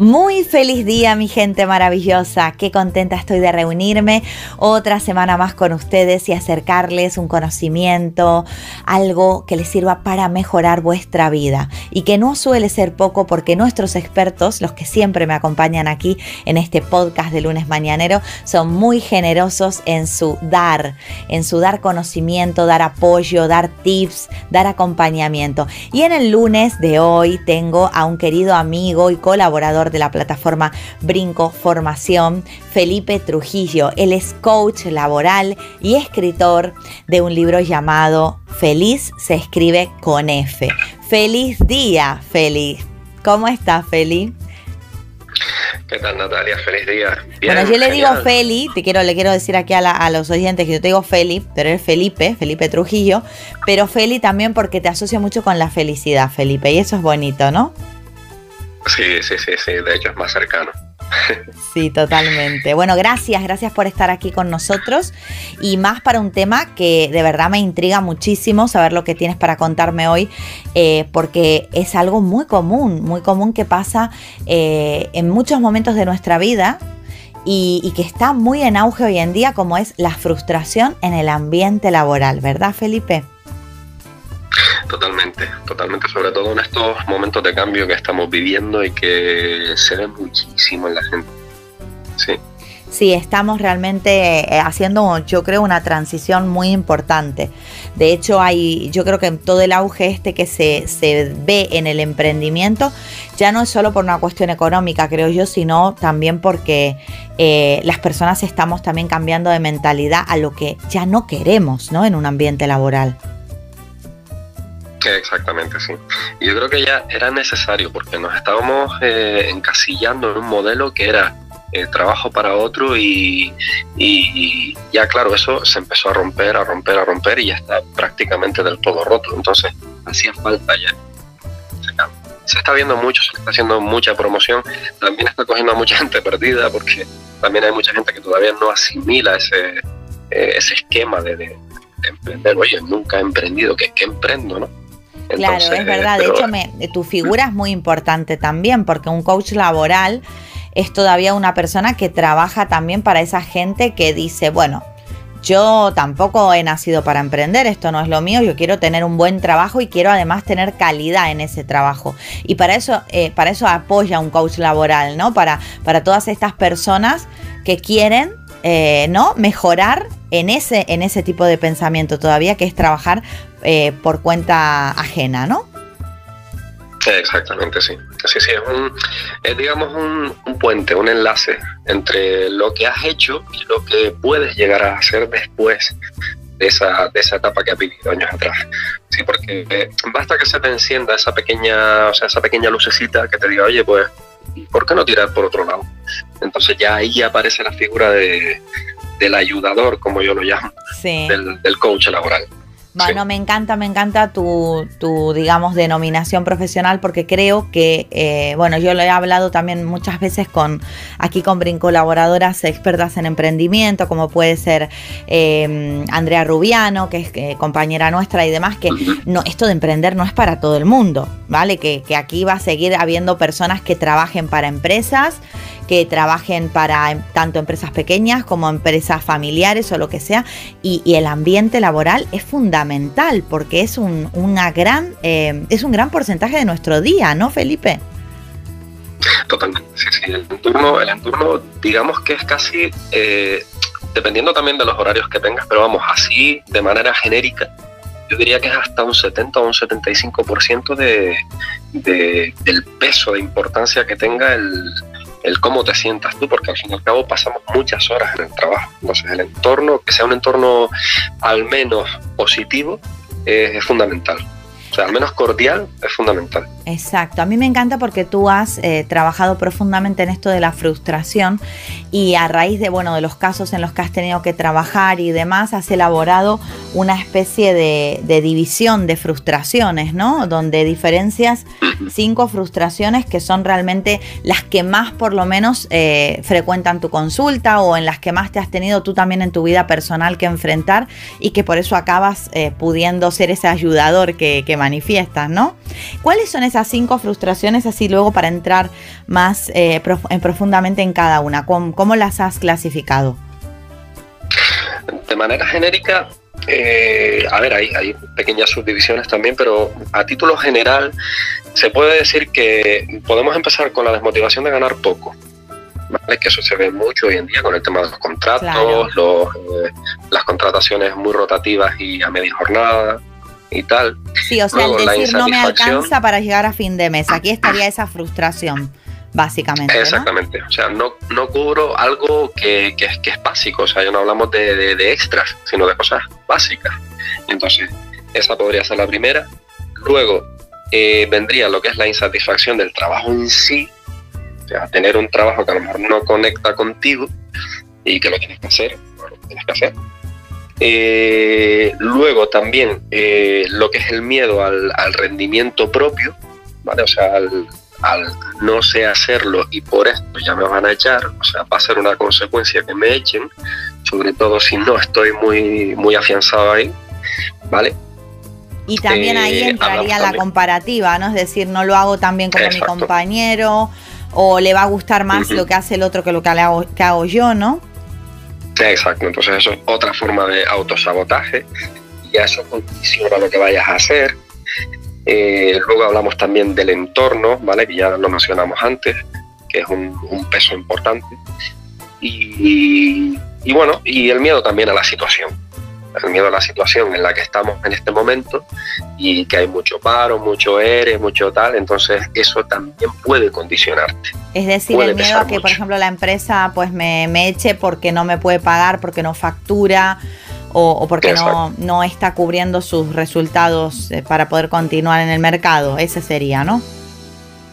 Muy feliz día mi gente maravillosa, qué contenta estoy de reunirme otra semana más con ustedes y acercarles un conocimiento, algo que les sirva para mejorar vuestra vida y que no suele ser poco porque nuestros expertos, los que siempre me acompañan aquí en este podcast de lunes mañanero, son muy generosos en su dar, en su dar conocimiento, dar apoyo, dar tips, dar acompañamiento. Y en el lunes de hoy tengo a un querido amigo y colaborador de la plataforma Brinco Formación, Felipe Trujillo. Él es coach laboral y escritor de un libro llamado Feliz se escribe con F. Feliz día, Feliz. ¿Cómo estás, Feli? ¿Qué tal, Natalia? Feliz día. bueno, yo le digo Feli, te quiero, le quiero decir aquí a, a, los oyentes que yo te digo Feli, pero es Felipe, Felipe Trujillo, pero Feli también porque te asocia mucho con la felicidad, Felipe, y eso es bonito, ¿no? Sí, sí, sí, sí, de hecho es más cercano. Sí, totalmente. Bueno, gracias, gracias por estar aquí con nosotros y más para un tema que de verdad me intriga muchísimo saber lo que tienes para contarme hoy, eh, porque es algo muy común, muy común que pasa eh, en muchos momentos de nuestra vida y, y que está muy en auge hoy en día, como es la frustración en el ambiente laboral, ¿verdad, Felipe? Totalmente, totalmente, sobre todo en estos momentos de cambio que estamos viviendo y que se ve muchísimo en la gente. Sí. Sí, estamos realmente eh, haciendo, yo creo, una transición muy importante. De hecho, hay, yo creo que todo el auge este que se, se, ve en el emprendimiento ya no es solo por una cuestión económica, creo yo, sino también porque eh, las personas estamos también cambiando de mentalidad a lo que ya no queremos, ¿no? En un ambiente laboral. Exactamente, sí. Yo creo que ya era necesario porque nos estábamos eh, encasillando en un modelo que era eh, trabajo para otro y, ya claro, eso se empezó a romper, a romper, a romper y ya está prácticamente del todo roto. Entonces hacía falta ya. Se está viendo mucho, se está haciendo mucha promoción, también está cogiendo a mucha gente perdida porque también hay mucha gente que todavía no asimila ese, eh, ese esquema de, de, emprender. Oye, nunca he emprendido, ¿qué, qué emprendo, no? Claro, es verdad. De hecho, me, tu figura es muy importante también, porque un coach laboral es todavía una persona que trabaja también para esa gente que dice, bueno, yo tampoco he nacido para emprender, esto no es lo mío, yo quiero tener un buen trabajo y quiero además tener calidad en ese trabajo. Y para eso, eh, para eso apoya un coach laboral, ¿no? Para, para todas estas personas que quieren eh, ¿no? mejorar en ese, en ese tipo de pensamiento todavía, que es trabajar eh, por cuenta ajena, ¿no? Exactamente, sí. Sí, sí, es, un, es digamos un, un, puente, un enlace entre lo que has hecho y lo que puedes llegar a hacer después de esa, de esa etapa que has vivido años atrás. Sí, porque eh, basta que se te encienda esa pequeña, o sea, esa pequeña lucecita que te diga, oye, pues, ¿por qué no tirar por otro lado? Entonces ya ahí aparece la figura de, del ayudador, como yo lo llamo, sí. del, del coach laboral. Bueno, sí. me encanta, me encanta tu, tu, digamos, denominación profesional porque creo que, eh, bueno, yo lo he hablado también muchas veces con, aquí con colaboradoras expertas en emprendimiento, como puede ser eh, Andrea Rubiano, que es eh, compañera nuestra y demás, que no, esto de emprender no es para todo el mundo, ¿vale? Que, que aquí va a seguir habiendo personas que trabajen para empresas, que trabajen para em, tanto empresas pequeñas como empresas familiares o lo que sea. Y, el ambiente laboral es fundamental porque es un, una gran, eh, es un gran porcentaje de nuestro día, ¿no, Felipe? Totalmente, sí, sí. El entorno, el entorno digamos que es casi, eh, dependiendo también de los horarios que tengas, pero vamos, así de manera genérica, yo diría que es hasta un 70 o un 75% de, de, del peso de importancia que tenga el, el cómo te sientas tú, porque al fin y al cabo pasamos muchas horas en el trabajo. Entonces el entorno, que sea un entorno al menos positivo, es fundamental. O sea, al menos cordial es fundamental. Exacto, a mí me encanta porque tú has eh, trabajado profundamente en esto de la frustración y a raíz de, bueno, de los casos en los que has tenido que trabajar y demás, has elaborado una especie de, división de frustraciones, ¿no? Donde diferencias cinco frustraciones que son realmente las que más por lo menos eh, frecuentan tu consulta o en las que más te has tenido tú también en tu vida personal que enfrentar y que por eso acabas eh, pudiendo ser ese ayudador que, que manifiestas, ¿no? ¿Cuáles son esas cinco frustraciones así luego para entrar más eh, profundamente en cada una? ¿Cómo, las has clasificado? De manera genérica, eh, a ver, hay, hay, pequeñas subdivisiones también, pero a título general se puede decir que podemos empezar con la desmotivación de ganar poco. ¿vale? Que eso se ve mucho hoy en día con el tema de los contratos, los, eh, las contrataciones muy rotativas y a media jornada, y tal. Sí, o sea, el decir no me alcanza para llegar a fin de mes. Aquí estaría esa frustración, básicamente. Exactamente. O sea, no, no cubro algo que, que, es básico. O sea, ya no hablamos de, de, extras, sino de cosas básicas. Entonces, esa podría ser la primera. Luego eh, vendría lo que es la insatisfacción del trabajo en sí. O sea, tener un trabajo que a lo mejor no conecta contigo y que lo tienes que hacer, lo tienes que hacer eh, luego también eh, lo que es el miedo al, rendimiento propio, ¿vale? O sea, al, no sé hacerlo y por esto ya me van a echar, o sea, va a ser una consecuencia que me echen, sobre todo si no estoy muy, muy afianzado ahí, ¿vale? Y también ahí eh, entraría la comparativa, ¿no? Es decir, no lo hago tan bien como mi compañero, o le va a gustar más lo que hace el otro que lo que, hago, que hago yo, ¿no? Exacto, entonces eso es otra forma de autosabotaje y eso condiciona lo que vayas a hacer. Eh, luego hablamos también del entorno, ¿vale? Que ya lo mencionamos antes, que es un, peso importante. Y, y, bueno, y el miedo también a la situación. El miedo a la situación en la que estamos en este momento y que hay mucho paro, mucho ERE, mucho tal, entonces eso también puede condicionarte. Es decir, el miedo a que, por ejemplo, la empresa pues me, eche porque no me puede pagar, porque no factura o, porque no, no, está cubriendo sus resultados eh, para poder continuar en el mercado. Ese sería, ¿no?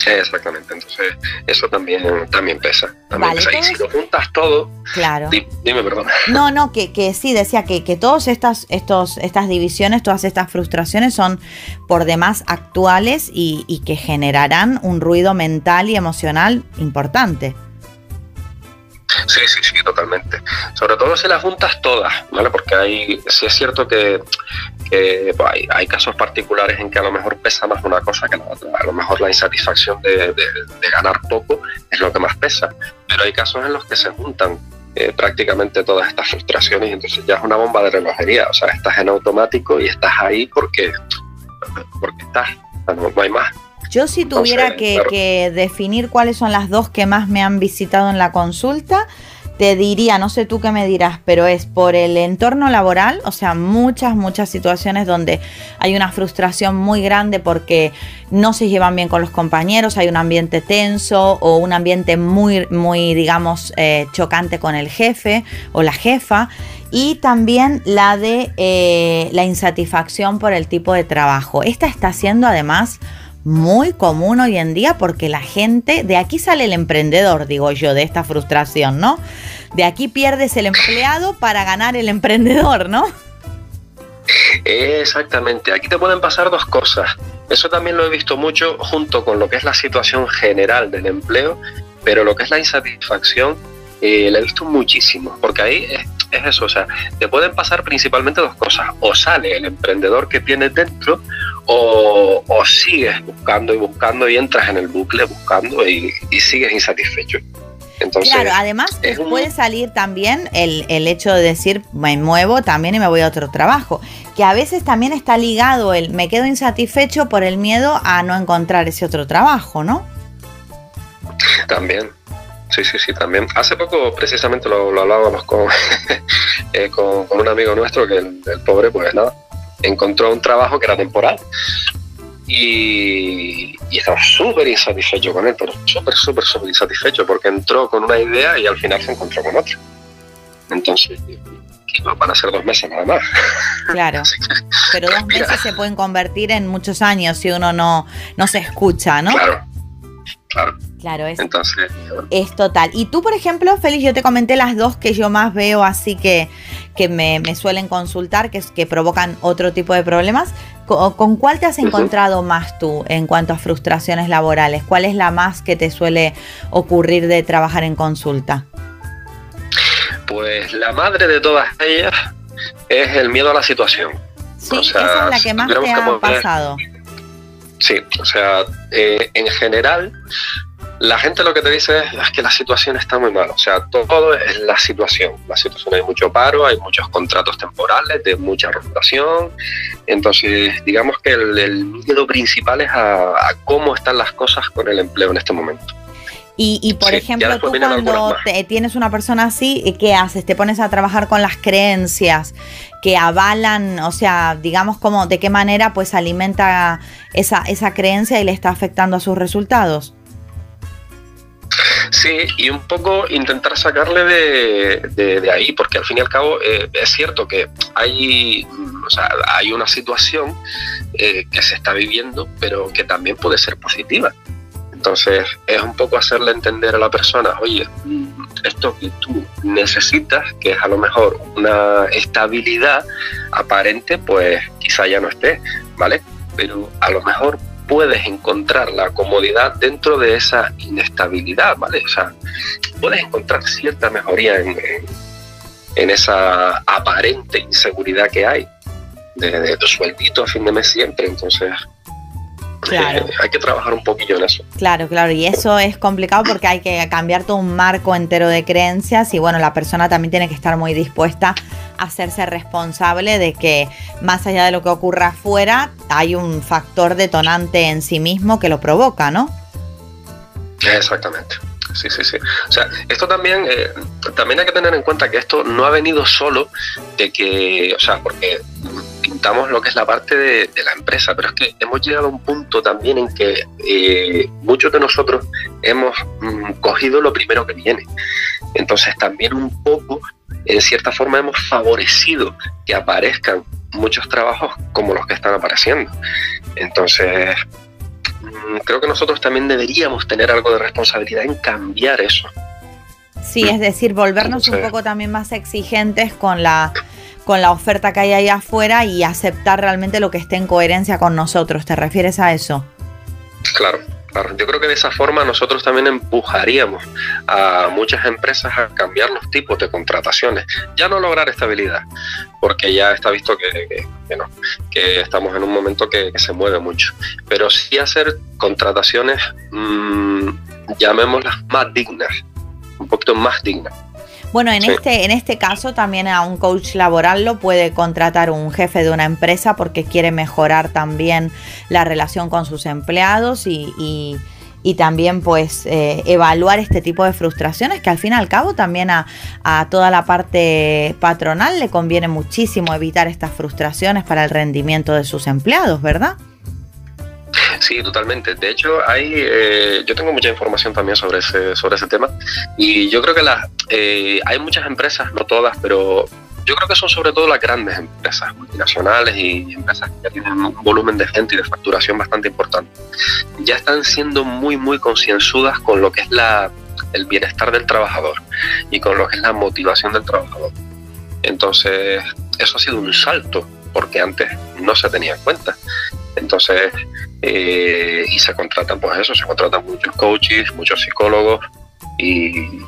Exactamente, entonces eso también, también pesa. Y si lo juntas todo, claro. dime, perdón. No, no, que, que sí, decía que, que todas estas, estos, estas divisiones, todas estas frustraciones son por demás actuales y, y que generarán un ruido mental y emocional importante. Sí, sí, sí, totalmente. Sobre todo si las juntas todas, ¿vale? Porque hay, sí es cierto que, pues, hay, casos particulares en que a lo mejor pesa más una cosa que la otra. A lo mejor la insatisfacción de, ganar poco es lo que más pesa, pero hay casos en los que se juntan eh, prácticamente todas estas frustraciones y entonces ya es una bomba de relojería. O sea, estás en automático y estás ahí porque, porque estás, no hay más. Yo si tuviera que, definir cuáles son las dos que más me han visitado en la consulta, te diría, no sé tú qué me dirás, pero es por el entorno laboral, o sea, muchas, muchas situaciones donde hay una frustración muy grande porque no se llevan bien con los compañeros, hay un ambiente tenso o un ambiente muy, muy, digamos, eh, chocante con el jefe o la jefa. Y también la de eh, la insatisfacción por el tipo de trabajo. Esta está siendo además muy común hoy en día porque la gente, de aquí sale el emprendedor, digo yo, de esta frustración, ¿no? De aquí pierdes el empleado para ganar el emprendedor, ¿no? Exactamente, aquí te pueden pasar dos cosas. Eso también lo he visto mucho junto con lo que es la situación general del empleo, pero lo que es la insatisfacción eh, la he visto muchísimo, porque ahí es, es, eso, o sea, te pueden pasar principalmente dos cosas, o sale el emprendedor que tienes dentro, o, sigues buscando y buscando y entras en el bucle buscando y, sigues insatisfecho. Entonces, claro, además puede salir también el, el hecho de decir me muevo también y me voy a otro trabajo, que a veces también está ligado el me quedo insatisfecho por el miedo a no encontrar ese otro trabajo, ¿no? También, sí, sí, sí, también. Hace poco precisamente lo, hablábamos eh, con, con, un amigo nuestro que el, pobre, pues nada, encontró un trabajo que era temporal y, estaba súper insatisfecho con él, pero súper, súper, súper insatisfecho porque entró con una idea y al final se encontró con otra. Entonces, van a ser dos meses nada más. Claro, pero dos meses se pueden convertir en muchos años si uno no, no se escucha, ¿no? Claro, claro. Claro, es, Entonces, es total. Y tú, por ejemplo, Félix, yo te comenté las dos que yo más veo así que, que me, suelen consultar, que, que provocan otro tipo de problemas. ¿Con, cuál te has encontrado más tú en cuanto a frustraciones laborales? ¿Cuál es la más que te suele ocurrir de trabajar en consulta? Pues la madre de todas ellas es el miedo a la situación. Sí, esa es la que más te ha pasado. Sí, o sea, eh, en general la gente lo que te dice es, que la situación está muy mal. O sea, todo es la situación. La situación hay mucho paro, hay muchos contratos temporales de mucha rotación. Entonces, digamos que el, miedo principal es a, cómo están las cosas con el empleo en este momento. Y, por ejemplo, tú cuando tienes una persona así, ¿qué haces? ¿Te pones a trabajar con las creencias que avalan, o sea, digamos como de qué manera pues alimenta esa, esa creencia y le está afectando a sus resultados? Y un poco intentar sacarle de, ahí, porque al fin y al cabo eh, es cierto que hay, sea, hay una situación eh, que se está viviendo, pero que también puede ser positiva. Entonces es un poco hacerle entender a la persona, oye, esto que tú necesitas, que es a lo mejor una estabilidad aparente, pues quizá ya no esté, ¿vale? Pero a lo mejor puedes encontrar la comodidad dentro de esa inestabilidad, ¿vale? O sea, puedes encontrar cierta mejoría en, esa aparente inseguridad que hay de, tu sueldito a fin de mes siempre. Entonces, Claro. Eh, hay que trabajar un poquillo en eso. Claro, claro, y eso es complicado porque hay que cambiar todo un marco entero de creencias y bueno, la persona también tiene que estar muy dispuesta hacerse responsable de que más allá de lo que ocurra afuera, hay un factor detonante en sí mismo que lo provoca, ¿no? Exactamente. Sí, sí, sí. O sea, esto también, eh, también hay que tener en cuenta que esto no ha venido solo de que, o sea, porque pintamos lo que es la parte de, la empresa, pero es que hemos llegado a un punto también en que eh, muchos de nosotros hemos mm, cogido lo primero que viene. Entonces también un poco, en cierta forma, hemos favorecido que aparezcan muchos trabajos como los que están apareciendo. Entonces, mm, creo que nosotros también deberíamos tener algo de responsabilidad en cambiar eso. Sí, es decir, volvernos un poco también más exigentes con la con la oferta que hay ahí afuera y aceptar realmente lo que esté en coherencia con nosotros. ¿Te refieres a eso? Claro, Yo creo que de esa forma nosotros también empujaríamos a muchas empresas a cambiar los tipos de contrataciones. Ya no lograr estabilidad, porque ya está visto que, no, que estamos en un momento que, se mueve mucho. Pero sí hacer contrataciones, mmm, llamémoslas más dignas, un poquito más dignas bueno, en, este, en este caso también a un coach laboral lo puede contratar un jefe de una empresa porque quiere mejorar también la relación con sus empleados y, también pues eh, evaluar este tipo de frustraciones que al fin y al cabo también a, a toda la parte patronal le conviene muchísimo evitar estas frustraciones para el rendimiento de sus empleados, ¿verdad? Sí, totalmente. De hecho, hay, eh, yo tengo mucha información también sobre ese, sobre ese tema y yo creo que las, eh, hay muchas empresas, no todas, pero yo creo que son sobre todo las grandes empresas multinacionales y empresas que tienen un volumen de gente y de facturación bastante importante. Ya están siendo muy, muy concienzudas con lo que es la, el bienestar del trabajador y con lo que es la motivación del trabajador. Entonces, eso ha sido un salto porque antes no se tenía en cuenta. Entonces, eh, y se contratan, pues eso, se contratan muchos coaches, muchos psicólogos y,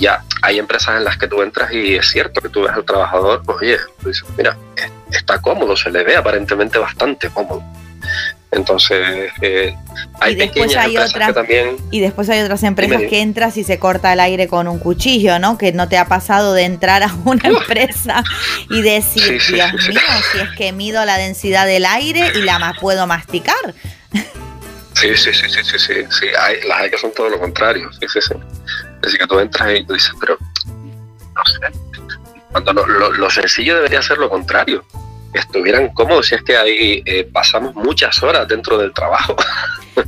ya hay empresas en las que tú entras y es cierto que tú ves al trabajador, pues oye, dices, mira, está cómodo, se le ve aparentemente bastante cómodo. Entonces, eh, Hay y después hay otras también... y después hay otras empresas que entras y se corta el aire con un cuchillo, ¿no? Que no te ha pasado de entrar a una empresa y decir, Dios mío, si es que mido la densidad del aire y la puedo masticar. Sí, sí, sí, sí, sí, sí, sí. Hay, las hay que son todo lo contrario, sí, sí, sí. Es decir, que tú entras y tú dices, pero no sé. Cuando lo sencillo debería ser lo contrario estuvieran cómodos si es que ahí eh, pasamos muchas horas dentro del trabajo.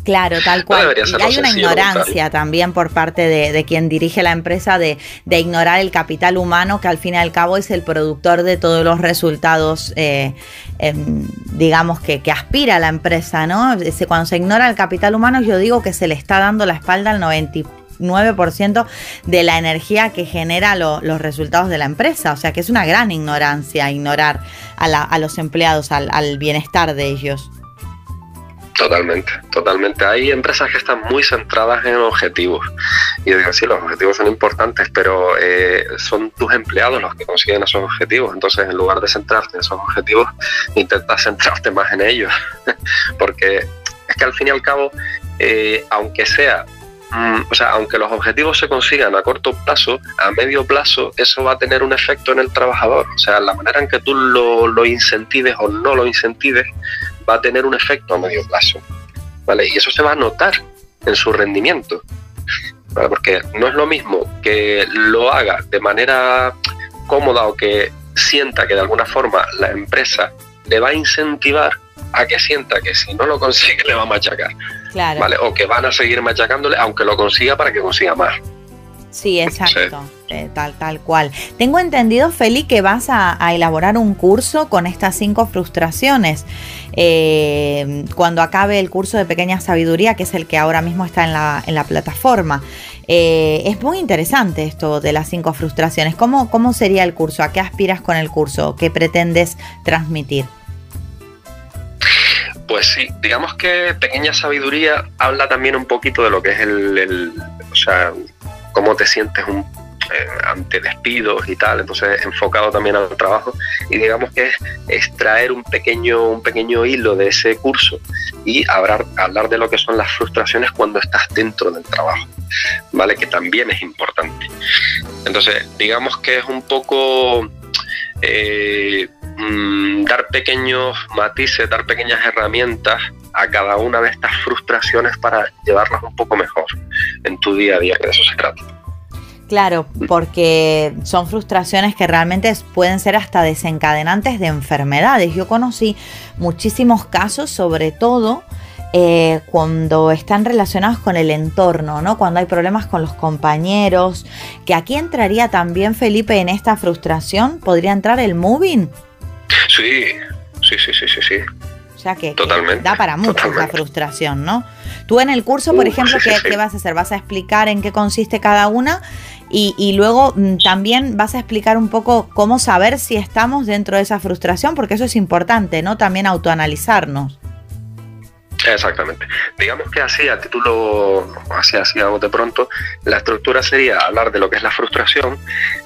Claro, tal cual. y hay una ignorancia también por parte de, quien dirige la empresa de, ignorar el capital humano, que al fin y al cabo es el productor de todos los resultados, eh, em, digamos, que, que, aspira la empresa, ¿no? Cuando se ignora el capital humano, yo digo que se le está dando la espalda al 90 9% de la energía que genera los resultados de la empresa. O sea que es una gran ignorancia ignorar a, los empleados, al, bienestar de ellos. Totalmente, totalmente. Hay empresas que están muy centradas en objetivos. Y digo, sí, los objetivos son importantes, pero eh, son tus empleados los que consiguen esos objetivos. Entonces, en lugar de centrarte en esos objetivos, intentas centrarte más en ellos. Porque es que al fin y al cabo, eh, aunque sea Mm, o sea, aunque los objetivos se consigan a corto plazo, a medio plazo eso va a tener un efecto en el trabajador. O sea, la manera en que tú lo, incentives o no lo incentives va a tener un efecto a medio plazo. ¿Vale? Y eso se va a notar en su rendimiento. Porque no es lo mismo que lo haga de manera cómoda o que sienta que de alguna forma la empresa le va a incentivar a que sienta que si no lo consigue le va a machacar. ¿Vale? O que van a seguir machacándole aunque lo consiga para que consiga más. Sí, exacto, eh, tal, tal cual. Tengo entendido, Feli, que vas a, elaborar un curso con estas cinco frustraciones. Eh, cuando acabe el curso de Pequeña Sabiduría, que es el que ahora mismo está en la, en la plataforma. Eh, es muy interesante esto de las cinco frustraciones. ¿Cómo, ¿Cómo sería el curso? ¿A qué aspiras con el curso? ¿Qué pretendes transmitir? Pues sí, digamos que Pequeña Sabiduría habla también un poquito de lo que es el, o sea, cómo te sientes un, eh, ante despidos y tal, entonces enfocado también al trabajo y digamos que es extraer un pequeño, un pequeño hilo de ese curso y hablar, hablar de lo que son las frustraciones cuando estás dentro del trabajo, ¿vale? Que también es importante. Entonces, digamos que es un poco... Eh, Mm, dar pequeños matices, dar pequeñas herramientas a cada una de estas frustraciones para llevarlas un poco mejor en tu día a día, que de eso se trata. Claro, porque son frustraciones que realmente pueden ser hasta desencadenantes de enfermedades. Yo conocí muchísimos casos, sobre todo eh, cuando están relacionados con el entorno, ¿no? Cuando hay problemas con los compañeros, que aquí entraría también Felipe en esta frustración, podría entrar el moving. Sí, sí, sí, sí, sí, sí. O sea que, da para mucho la frustración, ¿no? Tú en el curso, por ejemplo, ¿qué, vas a hacer? ¿Vas a explicar en qué consiste cada una? Y, y, luego mm, también vas a explicar un poco cómo saber si estamos dentro de esa frustración, porque eso es importante, ¿no? También autoanalizarnos. Exactamente. Digamos que así, a título, así, así a de pronto, la estructura sería hablar de lo que es la frustración,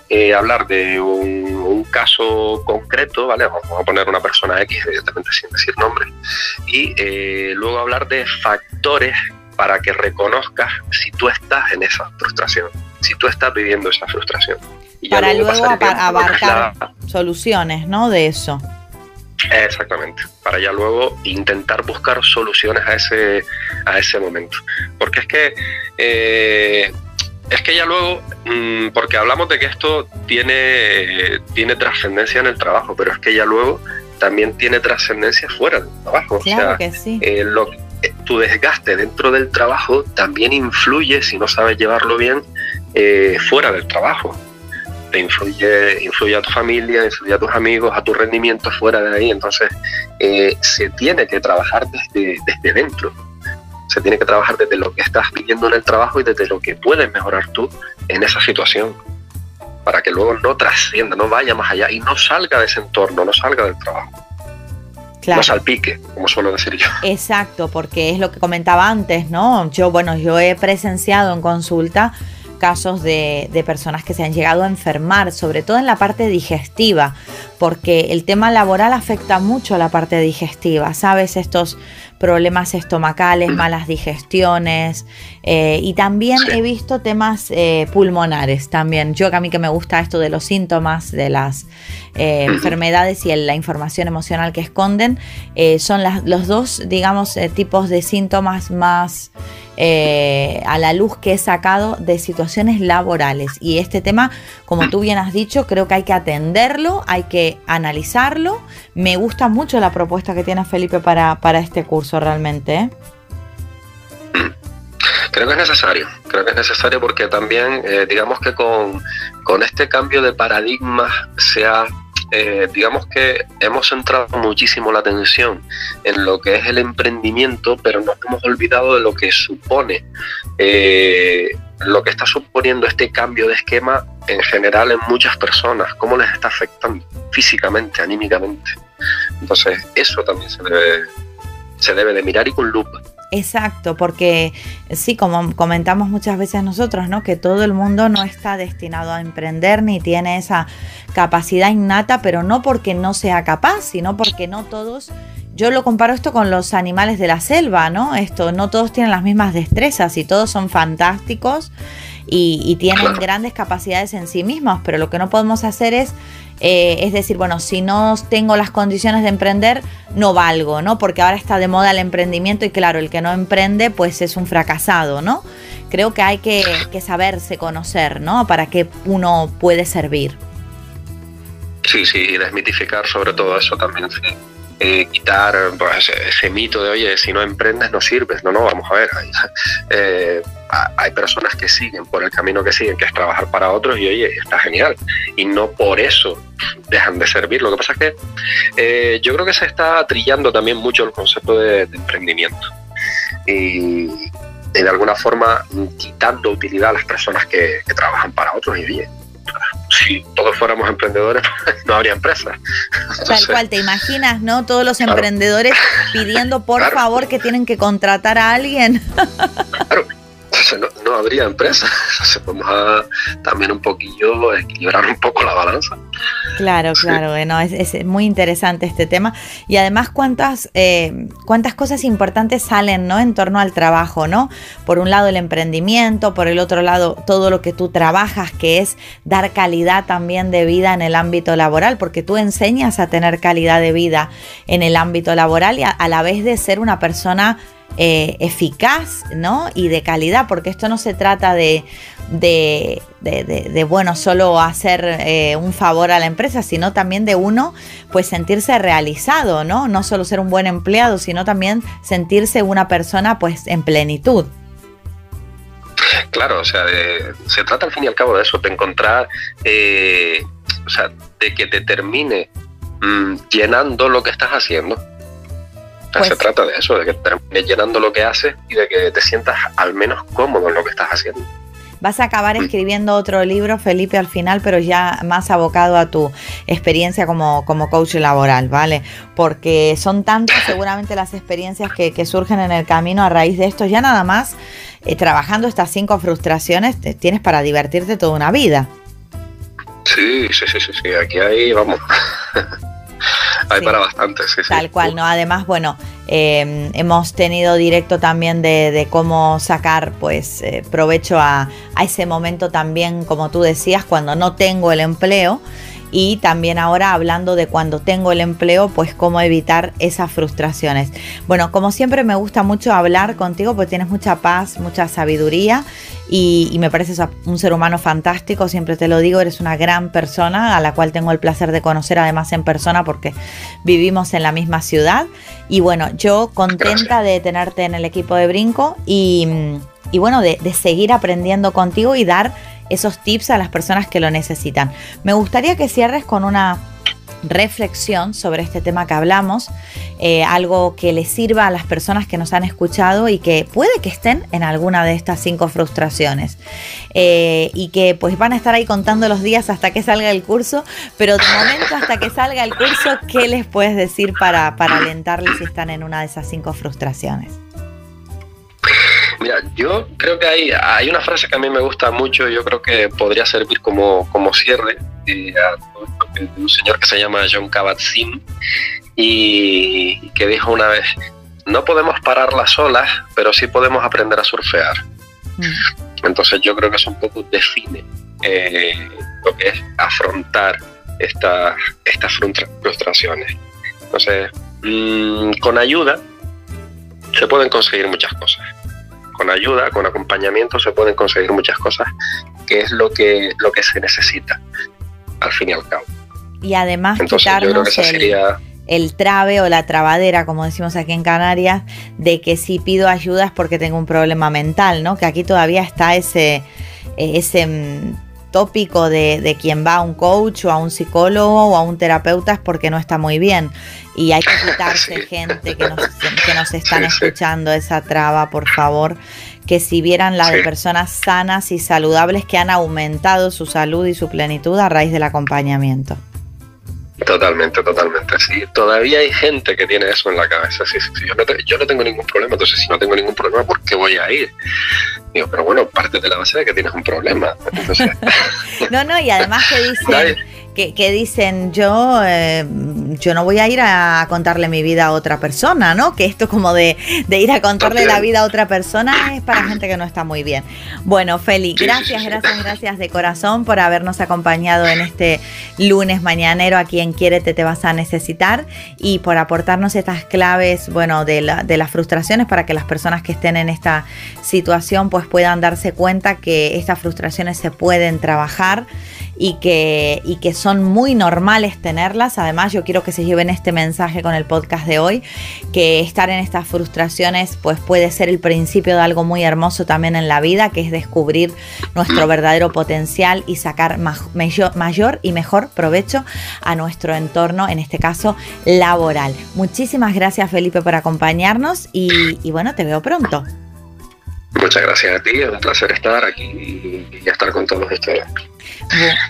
eh, hablar de un, caso concreto, ¿vale? Vamos a poner una persona X, evidentemente sin decir nombre, y eh, luego hablar de factores para que reconozcas si tú estás en esa frustración, si tú estás viviendo esa frustración. Y para luego, abarcar soluciones, ¿no? De eso. Exactamente, para ya luego intentar buscar soluciones a ese, a ese momento. Porque es que, eh, es que ya luego, mm, porque hablamos de que esto tiene, tiene trascendencia en el trabajo, pero es que ya luego también tiene trascendencia fuera del trabajo. Claro que sí. Eh, lo, eh, tu desgaste dentro del trabajo también influye, si no sabes llevarlo bien, fuera del trabajo te influye, influye a tu familia, influye a tus amigos, a tu rendimiento fuera de ahí. Entonces, eh, se tiene que trabajar desde, desde dentro. Se tiene que trabajar desde lo que estás viviendo en el trabajo y desde lo que puedes mejorar tú en esa situación. Para que luego no trascienda, no vaya más allá y no salga de ese entorno, no salga del trabajo. Claro. No salpique, como suelo decir yo. Exacto, porque es lo que comentaba antes, ¿no? Yo, bueno, yo he presenciado en consulta casos de, personas que se han llegado a enfermar, sobre todo en la parte digestiva, porque el tema laboral afecta mucho a la parte digestiva, ¿sabes? Estos problemas estomacales, malas digestiones eh, y también he visto temas eh, pulmonares también. Yo que a mí que me gusta esto de los síntomas, de las eh, enfermedades y la información emocional que esconden, son los dos, digamos, tipos de síntomas más a la luz que he sacado de situaciones laborales. Y este tema, como tú bien has dicho, creo que hay que atenderlo, hay que analizarlo. Me gusta mucho la propuesta que tiene Felipe para, para este curso realmente. Creo que es necesario, creo que es necesario porque también, eh, digamos que con, con este cambio de paradigma se ha eh, digamos que hemos centrado muchísimo la atención en lo que es el emprendimiento, pero nos hemos olvidado de lo que supone, eh, lo que está suponiendo este cambio de esquema en general en muchas personas, cómo les está afectando físicamente, anímicamente. Entonces, eso también se debe, se debe de mirar y con lupa. Exacto, porque sí, como comentamos muchas veces nosotros, ¿no? Que todo el mundo no está destinado a emprender ni tiene esa capacidad innata, pero no porque no sea capaz, sino porque no todos yo lo comparo esto con los animales de la selva, ¿no? Esto, no todos tienen las mismas destrezas y todos son fantásticos y, tienen grandes capacidades en sí mismos, pero lo que no podemos hacer es, eh, es decir, bueno, si no tengo las condiciones de emprender, no valgo, ¿no? Porque ahora está de moda el emprendimiento y claro, el que no emprende, pues es un fracasado, ¿no? Creo que hay que, que saberse conocer, ¿no? Para que uno puede servir. Sí, sí, y desmitificar sobre todo eso también, sí. Eh, quitar pues, ese, mito de, oye, si no emprendes no sirves. No, no, vamos a ver. Hay, eh, hay personas que siguen por el camino que siguen, que es trabajar para otros y, oye, está genial. Y no por eso dejan de servir. Lo que pasa es que eh, yo creo que se está trillando también mucho el concepto de, emprendimiento. Y, de alguna forma quitando utilidad a las personas que, que trabajan para otros y oye, si todos fuéramos emprendedores, no habría empresas. Tal cual, te imaginas, ¿no? Todos los emprendedores pidiendo por favor que tienen que contratar a alguien. Claro, no, habría empresa. Entonces vamos a también un poquillo equilibrar un poco la balanza. Claro, claro, bueno, es, muy interesante este tema. Y además cuántas, eh, cuántas cosas importantes salen ¿no? en torno al trabajo, ¿no? Por un lado el emprendimiento, por el otro lado todo lo que tú trabajas, que es dar calidad también de vida en el ámbito laboral, porque tú enseñas a tener calidad de vida en el ámbito laboral y a la vez de ser una persona eh, eficaz ¿no? y de calidad, porque esto no se trata de, de, bueno, solo hacer eh, un favor a la empresa, sino también de uno, pues sentirse realizado, ¿no? No solo ser un buen empleado, sino también sentirse una persona, pues, en plenitud. Claro, o sea, se trata al fin y al cabo de eso, de encontrar, eh, o sea, de que te termine mm, llenando lo que estás haciendo se pues trata de eso, de que termines llenando lo que haces y de que te sientas al menos cómodo en lo que estás haciendo. Vas a acabar mm. escribiendo otro libro, Felipe, al final, pero ya más abocado a tu experiencia como, como coach laboral, ¿vale? Porque son tantas seguramente las experiencias que, surgen en el camino a raíz de esto. Ya nada más, eh, trabajando estas cinco frustraciones, tienes para divertirte toda una vida. Sí, sí, sí, sí, sí. aquí hay, vamos. Hay para bastante, sí, Tal cual, ¿no? Además, bueno, eh, hemos tenido directo también de, cómo sacar pues eh, provecho a, a, ese momento también, como tú decías, cuando no tengo el empleo y también ahora hablando de cuando tengo el empleo, pues cómo evitar esas frustraciones. Bueno, como siempre me gusta mucho hablar contigo porque tienes mucha paz, mucha sabiduría y, me pareces un ser humano fantástico, siempre te lo digo, eres una gran persona a la cual tengo el placer de conocer además en persona porque vivimos en la misma ciudad y bueno, yo contenta de tenerte en el equipo de Brinco y, bueno, de seguir aprendiendo contigo y dar esos tips a las personas que lo necesitan. Me gustaría que cierres con una reflexión sobre este tema que hablamos, eh, algo que les sirva a las personas que nos han escuchado y que puede que estén en alguna de estas cinco frustraciones eh, y que pues van a estar ahí contando los días hasta que salga el curso, pero de momento hasta que salga el curso, ¿qué les puedes decir para, para alentarles si están en una de esas cinco frustraciones? Mira, yo creo que hay, hay una frase que a mí me gusta mucho, yo creo que podría servir como, como cierre eh, de un señor que se llama John Kabat-Zinn y que dijo una vez, no podemos parar las olas, pero sí podemos aprender a surfear. Mm. Entonces yo creo que eso un poco define eh, lo que es afrontar estas, estas frustraciones. Entonces, mm, con ayuda se pueden conseguir muchas cosas. Con ayuda, con acompañamiento se pueden conseguir muchas cosas, que es lo que, lo que se necesita, al fin y al cabo. Y además quitarnos el, el trabe o la trabadera, como decimos aquí en Canarias, de que si pido ayuda es porque tengo un problema mental, ¿no? Que aquí todavía está ese, ese mm, tópico de, quien va a un coach o a un psicólogo o a un terapeuta es porque no está muy bien. Y hay que quitarse gente que nos, que nos están escuchando esa traba, por favor, que si vieran las de personas sanas y saludables que han aumentado su salud y su plenitud a raíz del acompañamiento. Totalmente, totalmente. Sí, todavía hay gente que tiene eso en la cabeza. Sí, sí, Yo, no yo, no tengo ningún problema, entonces si no tengo ningún problema, ¿por qué voy a ir? Digo, pero bueno, parte de la base de que tienes un problema. no, no, y además que dicen que, dicen yo, eh, yo no voy a ir a contarle mi vida a otra persona, ¿no? Que esto como de, ir a contarle la vida a otra persona es para gente que no está muy bien. Bueno, Feli, gracias, gracias, gracias de corazón por habernos acompañado en este lunes mañanero aquí en Quiérete te vas a necesitar y por aportarnos estas claves, bueno, de, la, de las frustraciones para que las personas que estén en esta situación pues puedan darse cuenta que estas frustraciones se pueden trabajar y que, y que son muy normales tenerlas. Además, yo quiero que se lleven este mensaje con el podcast de hoy, que estar en estas frustraciones pues puede ser el principio de algo muy hermoso también en la vida, que es descubrir nuestro verdadero potencial y sacar mayor, y mejor provecho a nuestro entorno, en este caso laboral. Muchísimas gracias Felipe por acompañarnos y, y bueno, te veo pronto. Muchas gracias a ti, es un placer estar aquí y estar con todos ustedes.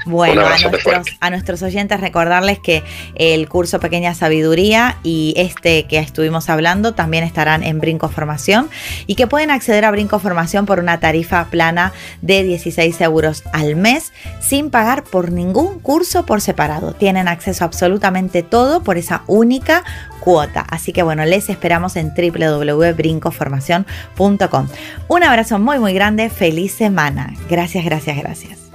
Bueno, a nuestros, a nuestros, oyentes recordarles que el curso Pequeña Sabiduría y este que estuvimos hablando también estarán en Brinco Formación y que pueden acceder a Brinco Formación por una tarifa plana de 16 euros al mes sin pagar por ningún curso por separado. Tienen acceso a absolutamente todo por esa única cuota. Así que bueno, les esperamos en www.brincoformación.com. Un abrazo muy muy grande, feliz semana. Gracias, gracias, gracias.